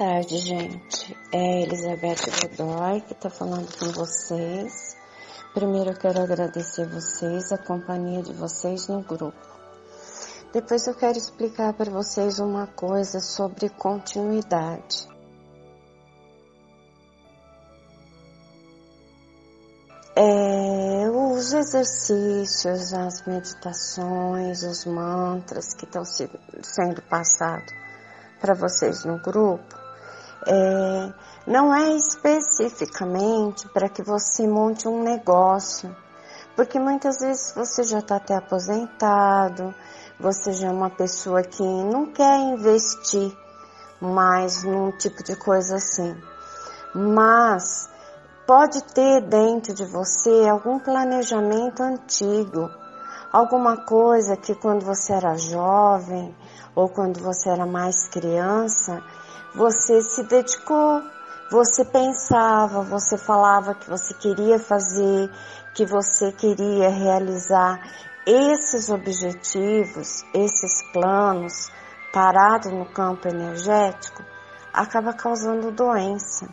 tarde, gente. É Elizabeth Godoy que está falando com vocês. Primeiro eu quero agradecer vocês, a companhia de vocês no grupo. Depois eu quero explicar para vocês uma coisa sobre continuidade. É, os exercícios, as meditações, os mantras que estão sendo passados para vocês no grupo, é, não é especificamente para que você monte um negócio, porque muitas vezes você já está até aposentado, você já é uma pessoa que não quer investir mais num tipo de coisa assim. Mas pode ter dentro de você algum planejamento antigo, alguma coisa que quando você era jovem ou quando você era mais criança, você se dedicou, você pensava, você falava que você queria fazer, que você queria realizar esses objetivos, esses planos parados no campo energético, acaba causando doença.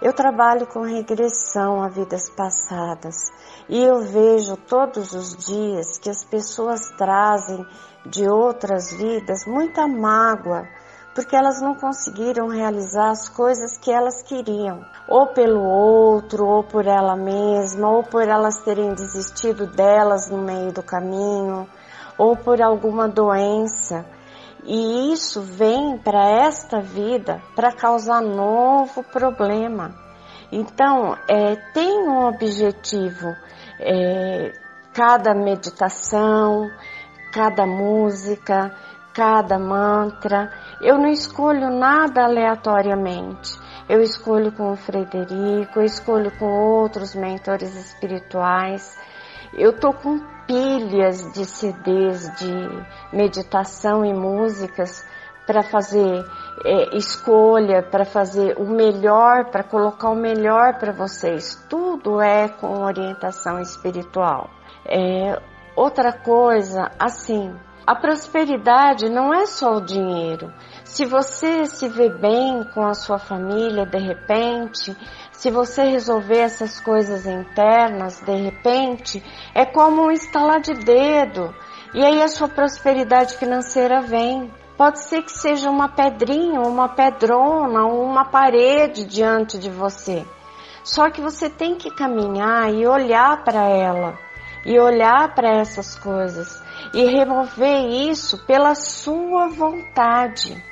Eu trabalho com regressão a vidas passadas e eu vejo todos os dias que as pessoas trazem de outras vidas muita mágoa, porque elas não conseguiram realizar as coisas que elas queriam, ou pelo outro, ou por ela mesma, ou por elas terem desistido delas no meio do caminho, ou por alguma doença. E isso vem para esta vida para causar novo problema. Então, é, tem um objetivo, é, cada meditação, cada música, cada mantra. Eu não escolho nada aleatoriamente. Eu escolho com o Frederico, eu escolho com outros mentores espirituais. Eu tô com pilhas de CDs de meditação e músicas para fazer é, escolha, para fazer o melhor, para colocar o melhor para vocês. Tudo é com orientação espiritual. É, outra coisa, assim, a prosperidade não é só o dinheiro. Se você se vê bem com a sua família de repente, se você resolver essas coisas internas de repente, é como um estalar de dedo. E aí a sua prosperidade financeira vem. Pode ser que seja uma pedrinha, uma pedrona, uma parede diante de você. Só que você tem que caminhar e olhar para ela, e olhar para essas coisas e remover isso pela sua vontade.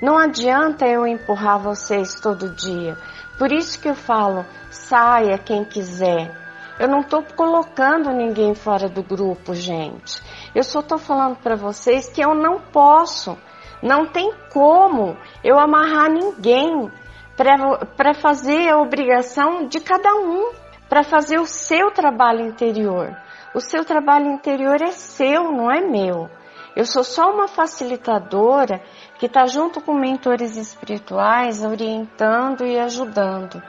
Não adianta eu empurrar vocês todo dia. Por isso que eu falo, saia quem quiser. Eu não estou colocando ninguém fora do grupo, gente. Eu só estou falando para vocês que eu não posso, não tem como eu amarrar ninguém para fazer a obrigação de cada um, para fazer o seu trabalho interior. O seu trabalho interior é seu, não é meu. Eu sou só uma facilitadora que está junto com mentores espirituais, orientando e ajudando.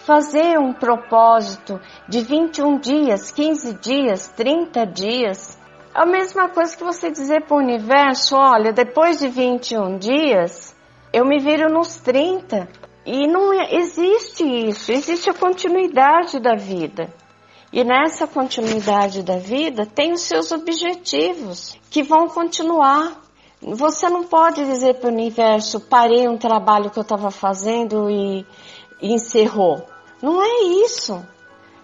Fazer um propósito de 21 dias, 15 dias, 30 dias, é a mesma coisa que você dizer para o universo: olha, depois de 21 dias, eu me viro nos 30. E não existe isso, existe a continuidade da vida. E nessa continuidade da vida tem os seus objetivos que vão continuar. Você não pode dizer para o universo, parei um trabalho que eu estava fazendo e, e encerrou. Não é isso.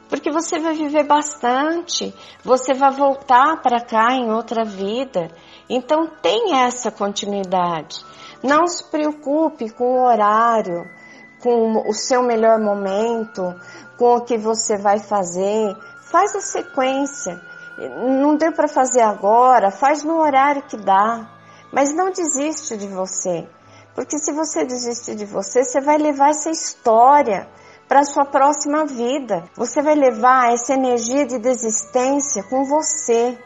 Porque você vai viver bastante, você vai voltar para cá em outra vida. Então tem essa continuidade. Não se preocupe com o horário, com o seu melhor momento, com o que você vai fazer, faz a sequência. Não deu para fazer agora, faz no horário que dá. Mas não desiste de você. Porque se você desistir de você, você vai levar essa história para a sua próxima vida. Você vai levar essa energia de desistência com você.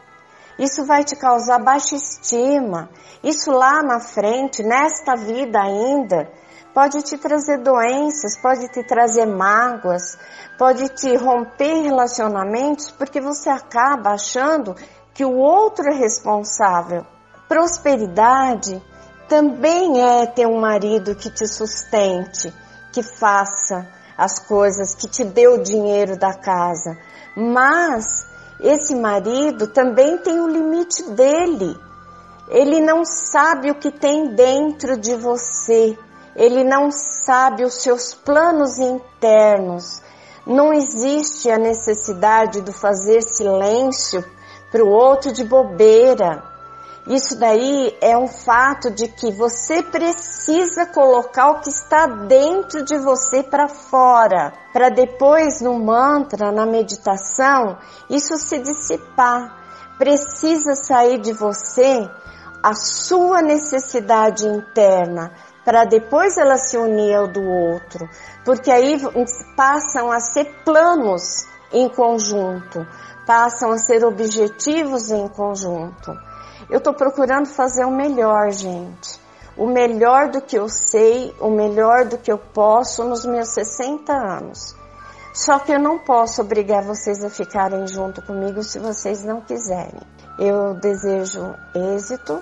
Isso vai te causar baixa estima. Isso lá na frente, nesta vida ainda, pode te trazer doenças, pode te trazer mágoas, pode te romper relacionamentos porque você acaba achando que o outro é responsável. Prosperidade também é ter um marido que te sustente, que faça as coisas, que te dê o dinheiro da casa. Mas esse marido também tem o limite dele. Ele não sabe o que tem dentro de você. Ele não sabe os seus planos internos. Não existe a necessidade de fazer silêncio para o outro de bobeira. Isso daí é um fato de que você precisa colocar o que está dentro de você para fora, para depois no mantra, na meditação, isso se dissipar. Precisa sair de você a sua necessidade interna, para depois ela se unir ao do outro, porque aí passam a ser planos em conjunto, passam a ser objetivos em conjunto. Eu estou procurando fazer o melhor, gente. O melhor do que eu sei, o melhor do que eu posso nos meus 60 anos. Só que eu não posso obrigar vocês a ficarem junto comigo se vocês não quiserem. Eu desejo êxito,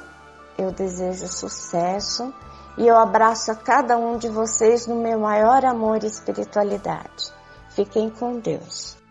eu desejo sucesso e eu abraço a cada um de vocês no meu maior amor e espiritualidade. Fiquem com Deus.